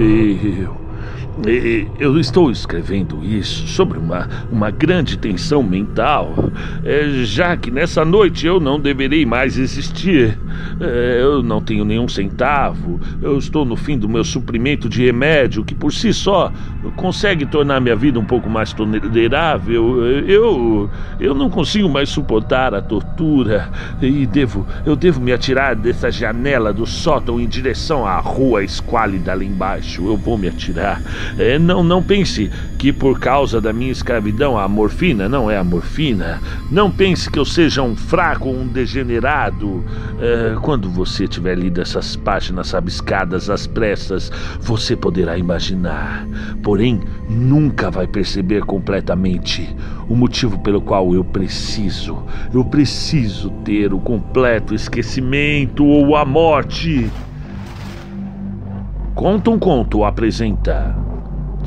诶呦 Eu estou escrevendo isso sobre uma, uma grande tensão mental, é, já que nessa noite eu não deverei mais existir. É, eu não tenho nenhum centavo, eu estou no fim do meu suprimento de remédio, que por si só consegue tornar minha vida um pouco mais tolerável. Eu, eu não consigo mais suportar a tortura e devo, eu devo me atirar dessa janela do sótão em direção à rua esquálida lá embaixo. Eu vou me atirar. É, não, não pense que por causa da minha escravidão a morfina não é a morfina. Não pense que eu seja um fraco um degenerado. É, quando você tiver lido essas páginas rabiscadas às pressas, você poderá imaginar. Porém, nunca vai perceber completamente o motivo pelo qual eu preciso. Eu preciso ter o completo esquecimento ou a morte. Conta um Conto apresenta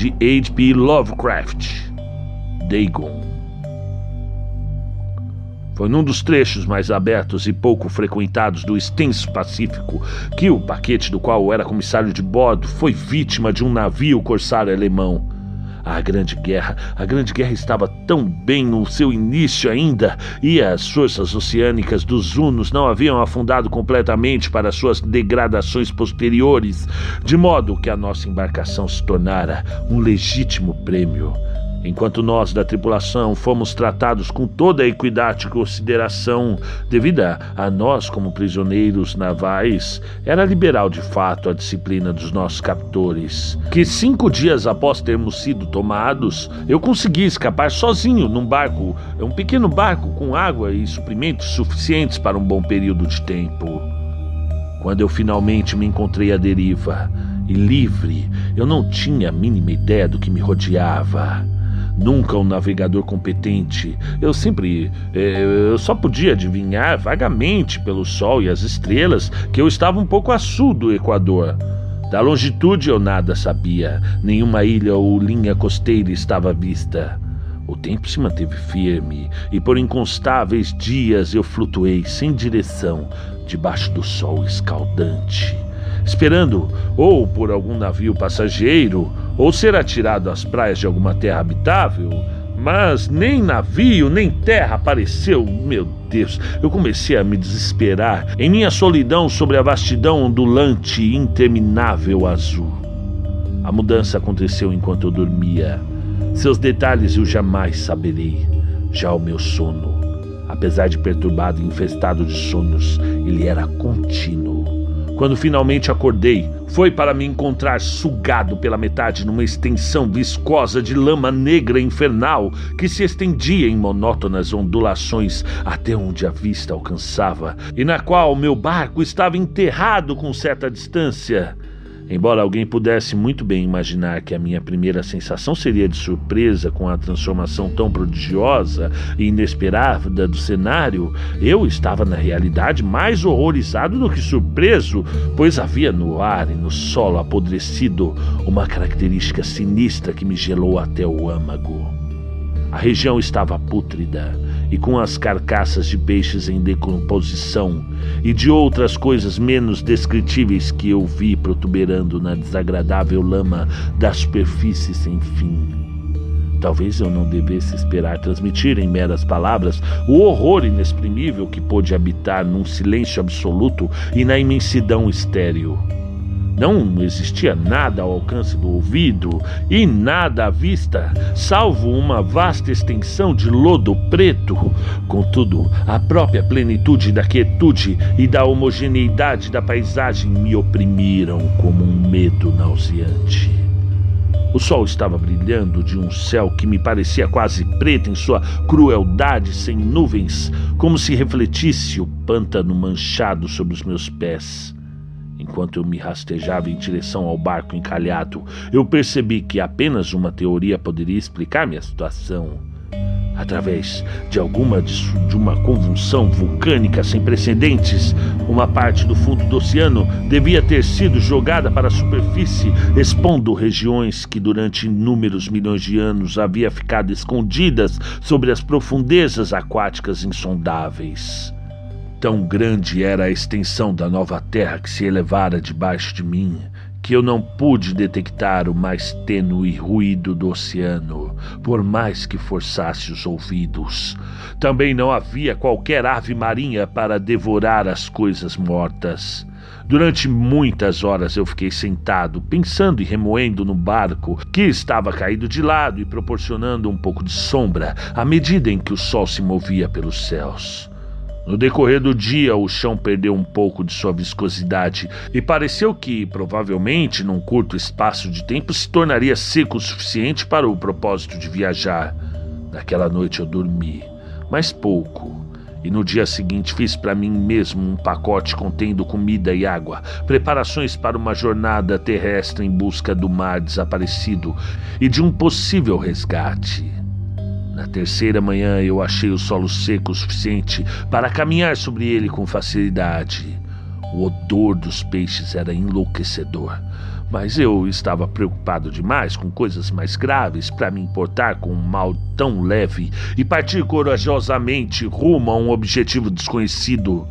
de H.P. Lovecraft, Dagon. Foi num dos trechos mais abertos e pouco frequentados do extenso Pacífico que o paquete do qual era comissário de bordo foi vítima de um navio corsário alemão. A Grande Guerra, a Grande Guerra estava tão bem no seu início ainda, e as forças oceânicas dos Hunos não haviam afundado completamente para suas degradações posteriores, de modo que a nossa embarcação se tornara um legítimo prêmio enquanto nós da tripulação fomos tratados com toda a equidade e consideração devida a nós como prisioneiros navais, era liberal de fato a disciplina dos nossos captores. Que cinco dias após termos sido tomados, eu consegui escapar sozinho num barco, um pequeno barco com água e suprimentos suficientes para um bom período de tempo. Quando eu finalmente me encontrei à deriva e livre, eu não tinha a mínima ideia do que me rodeava. Nunca um navegador competente. Eu sempre. É, eu só podia adivinhar vagamente pelo sol e as estrelas que eu estava um pouco a sul do Equador. Da longitude eu nada sabia, nenhuma ilha ou linha costeira estava à vista. O tempo se manteve firme e por inconstáveis dias eu flutuei sem direção debaixo do sol escaldante, esperando ou por algum navio passageiro ou ser atirado às praias de alguma terra habitável, mas nem navio nem terra apareceu. Meu Deus, eu comecei a me desesperar em minha solidão sobre a vastidão ondulante e interminável azul. A mudança aconteceu enquanto eu dormia. Seus detalhes eu jamais saberei. Já o meu sono, apesar de perturbado e infestado de sonhos, ele era contínuo. Quando finalmente acordei, foi para me encontrar sugado pela metade numa extensão viscosa de lama negra infernal que se estendia em monótonas ondulações até onde a vista alcançava e na qual meu barco estava enterrado com certa distância. Embora alguém pudesse muito bem imaginar que a minha primeira sensação seria de surpresa com a transformação tão prodigiosa e inesperada do cenário, eu estava na realidade mais horrorizado do que surpreso, pois havia no ar e no solo apodrecido uma característica sinistra que me gelou até o âmago. A região estava pútrida e com as carcaças de peixes em decomposição e de outras coisas menos descritíveis que eu vi protuberando na desagradável lama da superfície sem fim. Talvez eu não devesse esperar transmitir em meras palavras o horror inexprimível que pôde habitar num silêncio absoluto e na imensidão estéril. Não existia nada ao alcance do ouvido e nada à vista, salvo uma vasta extensão de lodo preto. Contudo, a própria plenitude da quietude e da homogeneidade da paisagem me oprimiram como um medo nauseante. O sol estava brilhando de um céu que me parecia quase preto em sua crueldade sem nuvens, como se refletisse o pântano manchado sobre os meus pés. Enquanto eu me rastejava em direção ao barco encalhado, eu percebi que apenas uma teoria poderia explicar minha situação. Através de alguma de, uma convulsão vulcânica sem precedentes, uma parte do fundo do oceano devia ter sido jogada para a superfície, expondo regiões que durante inúmeros milhões de anos havia ficado escondidas sobre as profundezas aquáticas insondáveis. Tão grande era a extensão da nova terra que se elevara debaixo de mim, que eu não pude detectar o mais tênue ruído do oceano, por mais que forçasse os ouvidos. Também não havia qualquer ave marinha para devorar as coisas mortas. Durante muitas horas eu fiquei sentado, pensando e remoendo no barco, que estava caído de lado e proporcionando um pouco de sombra à medida em que o sol se movia pelos céus. No decorrer do dia, o chão perdeu um pouco de sua viscosidade e pareceu que, provavelmente, num curto espaço de tempo, se tornaria seco o suficiente para o propósito de viajar. Naquela noite eu dormi, mas pouco. E no dia seguinte fiz para mim mesmo um pacote contendo comida e água, preparações para uma jornada terrestre em busca do mar desaparecido e de um possível resgate. Na terceira manhã eu achei o solo seco o suficiente para caminhar sobre ele com facilidade. O odor dos peixes era enlouquecedor, mas eu estava preocupado demais com coisas mais graves para me importar com um mal tão leve e partir corajosamente rumo a um objetivo desconhecido.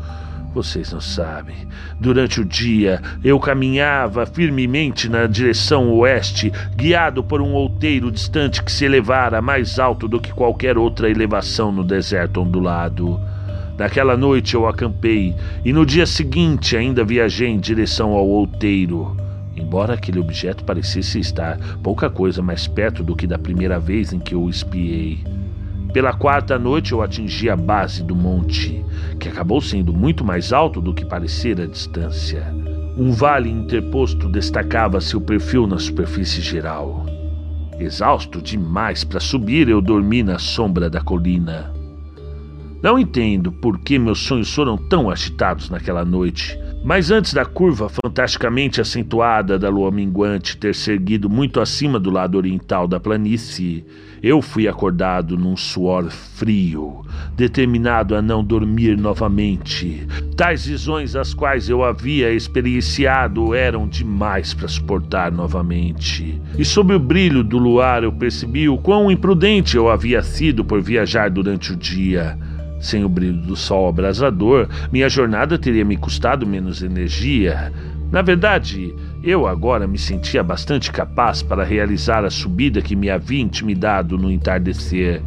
Vocês não sabem. Durante o dia, eu caminhava firmemente na direção oeste, guiado por um outeiro distante que se elevara mais alto do que qualquer outra elevação no deserto ondulado. Naquela noite eu acampei e no dia seguinte ainda viajei em direção ao outeiro. Embora aquele objeto parecesse estar pouca coisa mais perto do que da primeira vez em que eu o espiei. Pela quarta noite eu atingi a base do monte, que acabou sendo muito mais alto do que parecia a distância. Um vale interposto destacava seu perfil na superfície geral. Exausto demais para subir, eu dormi na sombra da colina. Não entendo por que meus sonhos foram tão agitados naquela noite. Mas antes da curva fantasticamente acentuada da lua minguante ter se erguido muito acima do lado oriental da planície, eu fui acordado num suor frio, determinado a não dormir novamente. Tais visões as quais eu havia experienciado eram demais para suportar novamente. E sob o brilho do luar eu percebi o quão imprudente eu havia sido por viajar durante o dia. Sem o brilho do sol abrasador, minha jornada teria me custado menos energia. Na verdade, eu agora me sentia bastante capaz para realizar a subida que me havia intimidado no entardecer.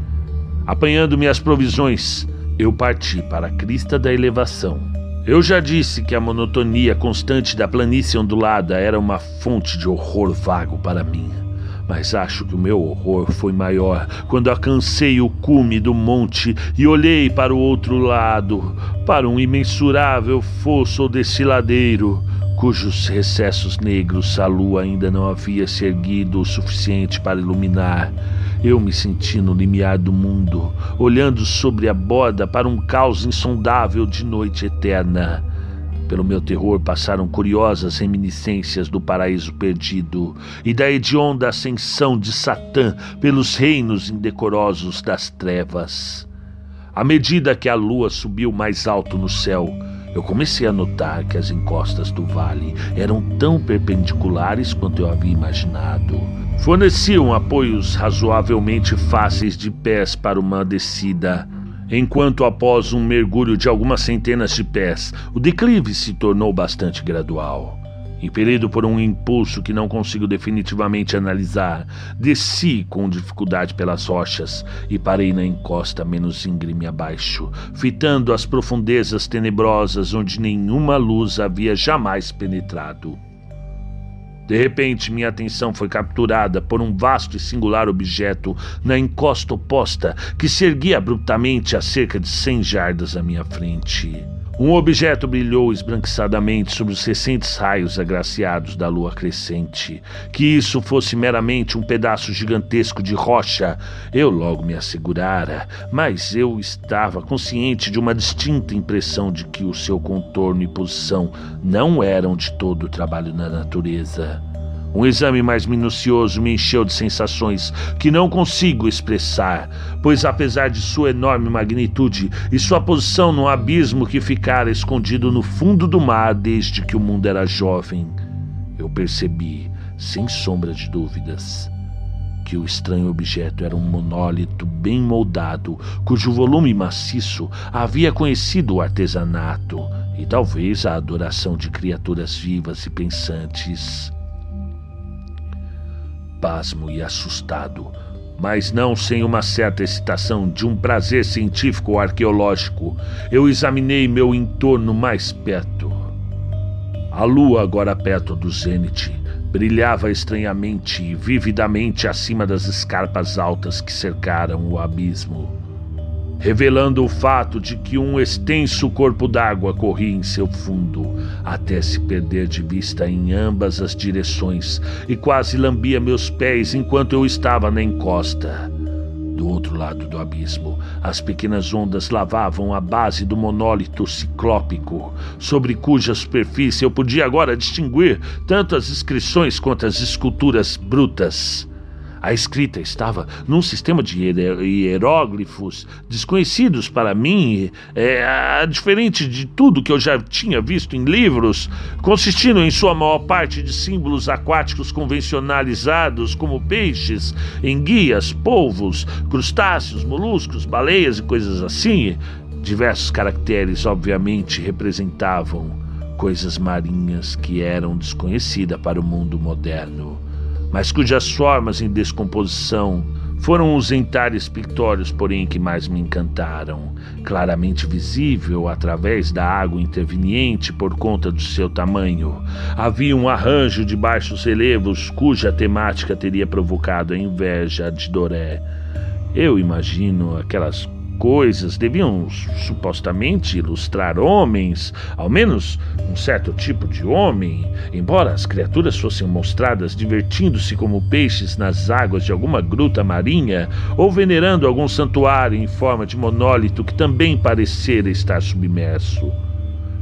Apanhando minhas provisões, eu parti para a crista da elevação. Eu já disse que a monotonia constante da planície ondulada era uma fonte de horror vago para mim mas acho que o meu horror foi maior quando alcancei o cume do monte e olhei para o outro lado, para um imensurável fosso ou desfiladeiro, cujos recessos negros a lua ainda não havia se erguido o suficiente para iluminar. Eu me senti no limiar do mundo, olhando sobre a borda para um caos insondável de noite eterna. Pelo meu terror passaram curiosas reminiscências do paraíso perdido e da hedionda ascensão de Satã pelos reinos indecorosos das trevas. À medida que a lua subiu mais alto no céu, eu comecei a notar que as encostas do vale eram tão perpendiculares quanto eu havia imaginado. Forneciam apoios razoavelmente fáceis de pés para uma descida enquanto após um mergulho de algumas centenas de pés, o declive se tornou bastante gradual. Impelido por um impulso que não consigo definitivamente analisar, desci com dificuldade pelas rochas e parei na encosta menos íngreme abaixo, fitando as profundezas tenebrosas onde nenhuma luz havia jamais penetrado. De repente, minha atenção foi capturada por um vasto e singular objeto na encosta oposta que se erguia abruptamente a cerca de cem jardas à minha frente. Um objeto brilhou esbranquiçadamente sobre os recentes raios agraciados da lua crescente. Que isso fosse meramente um pedaço gigantesco de rocha, eu logo me assegurara, mas eu estava consciente de uma distinta impressão de que o seu contorno e posição não eram de todo o trabalho da natureza. Um exame mais minucioso me encheu de sensações que não consigo expressar, pois apesar de sua enorme magnitude e sua posição no abismo que ficara escondido no fundo do mar desde que o mundo era jovem, eu percebi, sem sombra de dúvidas, que o estranho objeto era um monólito bem moldado, cujo volume maciço havia conhecido o artesanato e talvez a adoração de criaturas vivas e pensantes. Pasmo e assustado, mas não sem uma certa excitação de um prazer científico arqueológico, eu examinei meu entorno mais perto. A lua, agora perto do zênite, brilhava estranhamente e vividamente acima das escarpas altas que cercaram o abismo revelando o fato de que um extenso corpo d'água corria em seu fundo, até se perder de vista em ambas as direções e quase lambia meus pés enquanto eu estava na encosta. Do outro lado do abismo, as pequenas ondas lavavam a base do monólito ciclópico, sobre cuja superfície eu podia agora distinguir tanto as inscrições quanto as esculturas brutas. A escrita estava num sistema de hieróglifos desconhecidos para mim, é, diferente de tudo que eu já tinha visto em livros, consistindo em sua maior parte de símbolos aquáticos convencionalizados, como peixes, enguias, polvos, crustáceos, moluscos, baleias e coisas assim. Diversos caracteres, obviamente, representavam coisas marinhas que eram desconhecidas para o mundo moderno mas cujas formas em descomposição foram os entalhes pictórios, porém, que mais me encantaram. Claramente visível através da água interveniente por conta do seu tamanho, havia um arranjo de baixos relevos cuja temática teria provocado a inveja de Doré. Eu imagino aquelas coisas deviam supostamente ilustrar homens, ao menos um certo tipo de homem, embora as criaturas fossem mostradas divertindo-se como peixes nas águas de alguma gruta marinha ou venerando algum santuário em forma de monólito que também parecera estar submerso.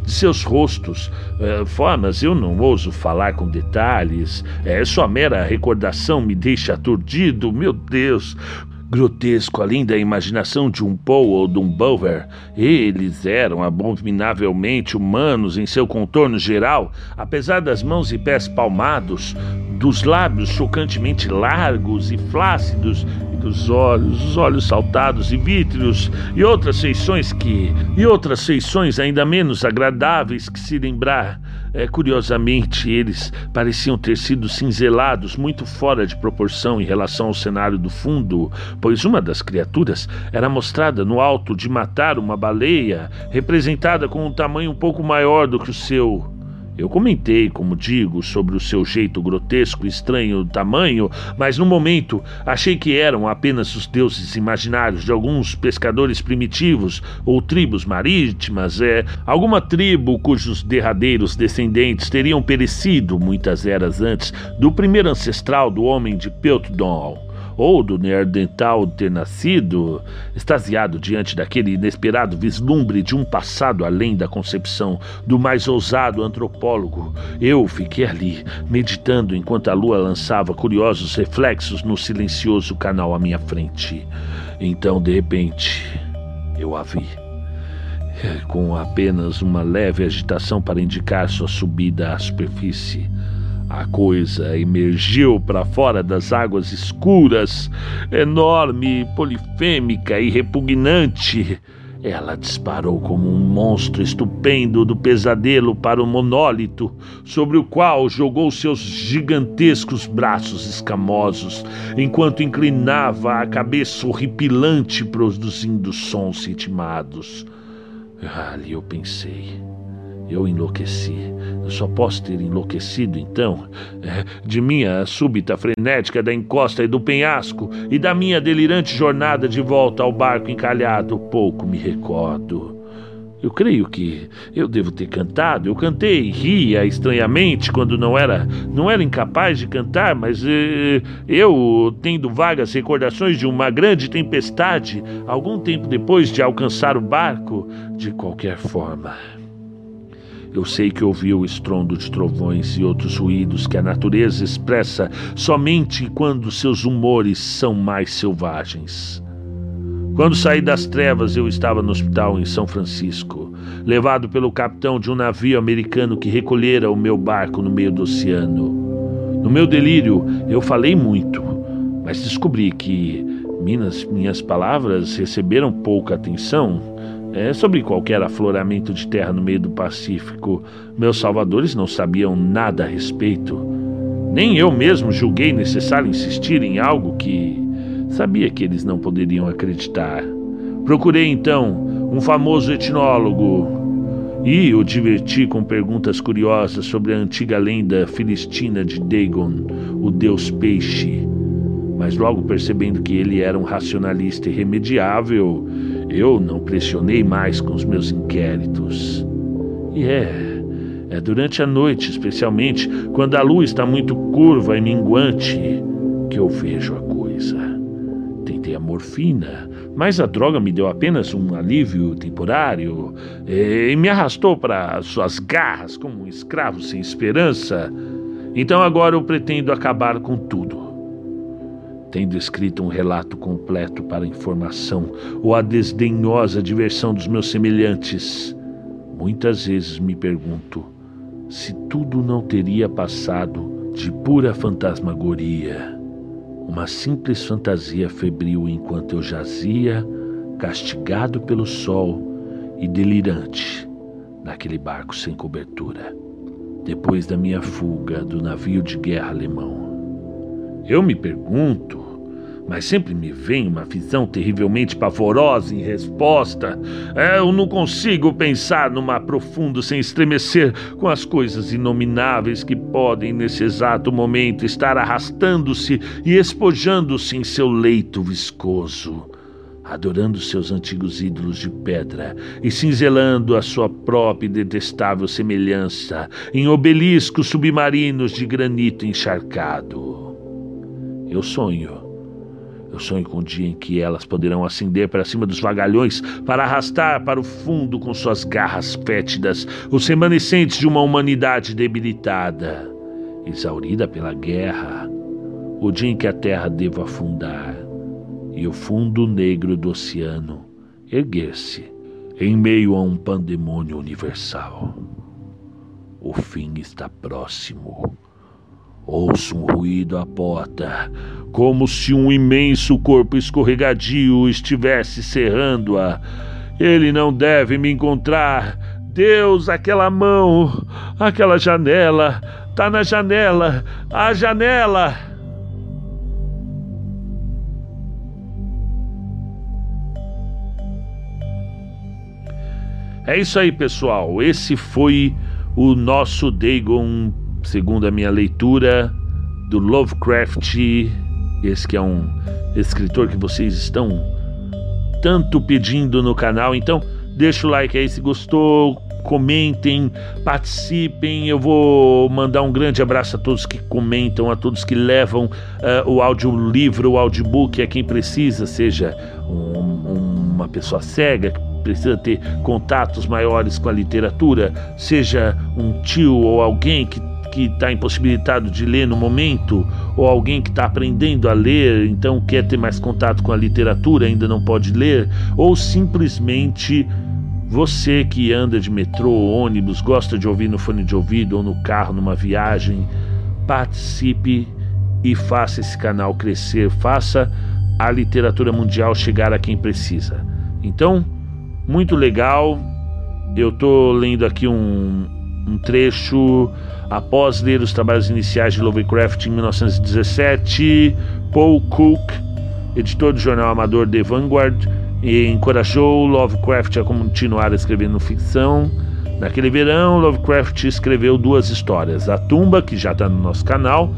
De seus rostos, eh, formas, eu não ouso falar com detalhes, é, sua mera recordação me deixa aturdido, meu Deus, grotesco além da imaginação de um Poe ou de um Bower. Eles eram abominavelmente humanos em seu contorno geral, apesar das mãos e pés palmados, dos lábios chocantemente largos e flácidos e dos olhos, os olhos saltados e vítreos e outras feições que e outras feições ainda menos agradáveis que se lembrar é, curiosamente, eles pareciam ter sido cinzelados muito fora de proporção em relação ao cenário do fundo, pois uma das criaturas era mostrada no alto de matar uma baleia, representada com um tamanho um pouco maior do que o seu. Eu comentei, como digo, sobre o seu jeito grotesco e estranho tamanho, mas no momento achei que eram apenas os deuses imaginários de alguns pescadores primitivos ou tribos marítimas, é, alguma tribo cujos derradeiros descendentes teriam perecido muitas eras antes do primeiro ancestral do homem de Peltdon ou do Neandertal ter nascido, extasiado diante daquele inesperado vislumbre de um passado além da concepção do mais ousado antropólogo, eu fiquei ali, meditando enquanto a lua lançava curiosos reflexos no silencioso canal à minha frente. Então, de repente, eu a vi com apenas uma leve agitação para indicar sua subida à superfície. A coisa emergiu para fora das águas escuras, enorme, polifêmica e repugnante. Ela disparou como um monstro estupendo do pesadelo para o monólito, sobre o qual jogou seus gigantescos braços escamosos, enquanto inclinava a cabeça horripilante produzindo sons ritmados. Ali eu pensei. Eu enlouqueci. Eu só posso ter enlouquecido, então, é, de minha súbita frenética da encosta e do penhasco e da minha delirante jornada de volta ao barco encalhado. Pouco me recordo. Eu creio que eu devo ter cantado. Eu cantei ria estranhamente quando não era, não era incapaz de cantar, mas eh, eu, tendo vagas recordações de uma grande tempestade, algum tempo depois de alcançar o barco, de qualquer forma. Eu sei que ouvi o estrondo de trovões e outros ruídos que a natureza expressa somente quando seus humores são mais selvagens. Quando saí das trevas, eu estava no hospital em São Francisco, levado pelo capitão de um navio americano que recolhera o meu barco no meio do oceano. No meu delírio, eu falei muito, mas descobri que minhas, minhas palavras receberam pouca atenção é, sobre qualquer afloramento de terra no meio do Pacífico, meus salvadores não sabiam nada a respeito. Nem eu mesmo julguei necessário insistir em algo que sabia que eles não poderiam acreditar. Procurei então um famoso etnólogo e o diverti com perguntas curiosas sobre a antiga lenda filistina de Dagon, o deus peixe. Mas logo percebendo que ele era um racionalista irremediável, eu não pressionei mais com os meus inquéritos. E é, é durante a noite, especialmente quando a lua está muito curva e minguante, que eu vejo a coisa. Tentei a morfina, mas a droga me deu apenas um alívio temporário e me arrastou para suas garras como um escravo sem esperança. Então agora eu pretendo acabar com tudo. Tendo escrito um relato completo para informação ou a desdenhosa diversão dos meus semelhantes, muitas vezes me pergunto se tudo não teria passado de pura fantasmagoria uma simples fantasia febril enquanto eu jazia, castigado pelo sol e delirante, naquele barco sem cobertura, depois da minha fuga do navio de guerra alemão. Eu me pergunto mas sempre me vem uma visão terrivelmente pavorosa em resposta. É, eu não consigo pensar numa profundo sem estremecer com as coisas inomináveis que podem, nesse exato momento, estar arrastando-se e espojando-se em seu leito viscoso adorando seus antigos ídolos de pedra e cinzelando a sua própria e detestável semelhança em obeliscos submarinos de granito encharcado. Eu sonho eu sonho com o dia em que elas poderão ascender para cima dos vagalhões para arrastar para o fundo com suas garras fétidas os remanescentes de uma humanidade debilitada, exaurida pela guerra. O dia em que a terra deva afundar e o fundo negro do oceano erguer-se em meio a um pandemônio universal. O fim está próximo. Ouço um ruído à porta, como se um imenso corpo escorregadio estivesse cerrando-a. Ele não deve me encontrar. Deus, aquela mão, aquela janela, tá na janela, a janela. É isso aí, pessoal. Esse foi o nosso Dagon segundo a minha leitura do Lovecraft, esse que é um escritor que vocês estão tanto pedindo no canal. Então, deixa o like aí se gostou, comentem, participem. Eu vou mandar um grande abraço a todos que comentam, a todos que levam uh, o audiolivro, o audiobook a quem precisa, seja um, uma pessoa cega que precisa ter contatos maiores com a literatura, seja um tio ou alguém que que está impossibilitado de ler no momento, ou alguém que está aprendendo a ler, então quer ter mais contato com a literatura, ainda não pode ler, ou simplesmente você que anda de metrô, ônibus, gosta de ouvir no fone de ouvido ou no carro, numa viagem, participe e faça esse canal crescer, faça a literatura mundial chegar a quem precisa. Então, muito legal. Eu estou lendo aqui um, um trecho Após ler os trabalhos iniciais de Lovecraft em 1917, Paul Cook, editor do jornal amador The Vanguard, encorajou Lovecraft a continuar escrevendo ficção. Naquele verão, Lovecraft escreveu duas histórias: A Tumba, que já está no nosso canal,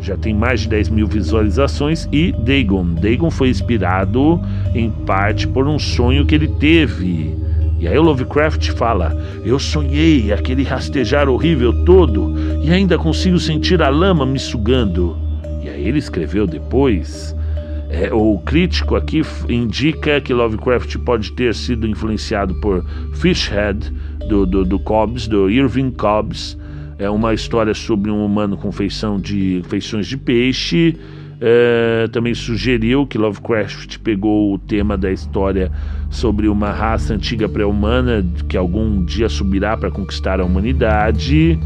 já tem mais de 10 mil visualizações, e Dagon. Dagon foi inspirado em parte por um sonho que ele teve e aí o Lovecraft fala: Eu sonhei aquele rastejar horrível todo e ainda consigo sentir a lama me sugando. E aí ele escreveu depois. É, o crítico aqui indica que Lovecraft pode ter sido influenciado por Fishhead, do, do, do Cobbs, do Irving Cobbs. É uma história sobre um humano com feição de, feições de peixe. É, também sugeriu que Lovecraft pegou o tema da história sobre uma raça antiga pré-humana que algum dia subirá para conquistar a humanidade.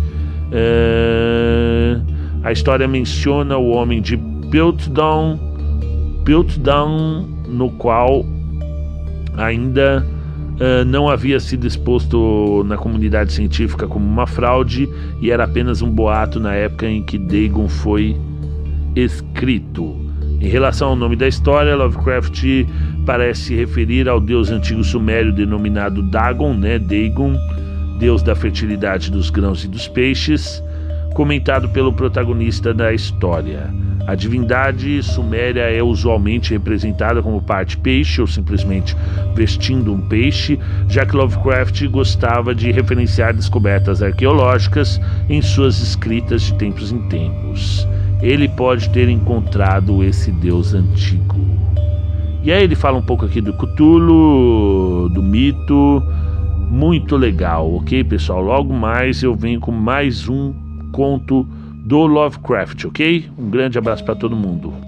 É, a história menciona o homem de Piltdown, Piltdown no qual ainda uh, não havia sido exposto na comunidade científica como uma fraude e era apenas um boato na época em que Dagon foi escrito. Em relação ao nome da história, Lovecraft parece se referir ao deus antigo sumério denominado Dagon, né, Dagon, deus da fertilidade dos grãos e dos peixes, comentado pelo protagonista da história. A divindade suméria é usualmente representada como parte peixe ou simplesmente vestindo um peixe, já que Lovecraft gostava de referenciar descobertas arqueológicas em suas escritas de tempos em tempos. Ele pode ter encontrado esse deus antigo. E aí ele fala um pouco aqui do Cthulhu, do mito, muito legal, ok, pessoal? Logo mais eu venho com mais um conto do Lovecraft, ok? Um grande abraço para todo mundo.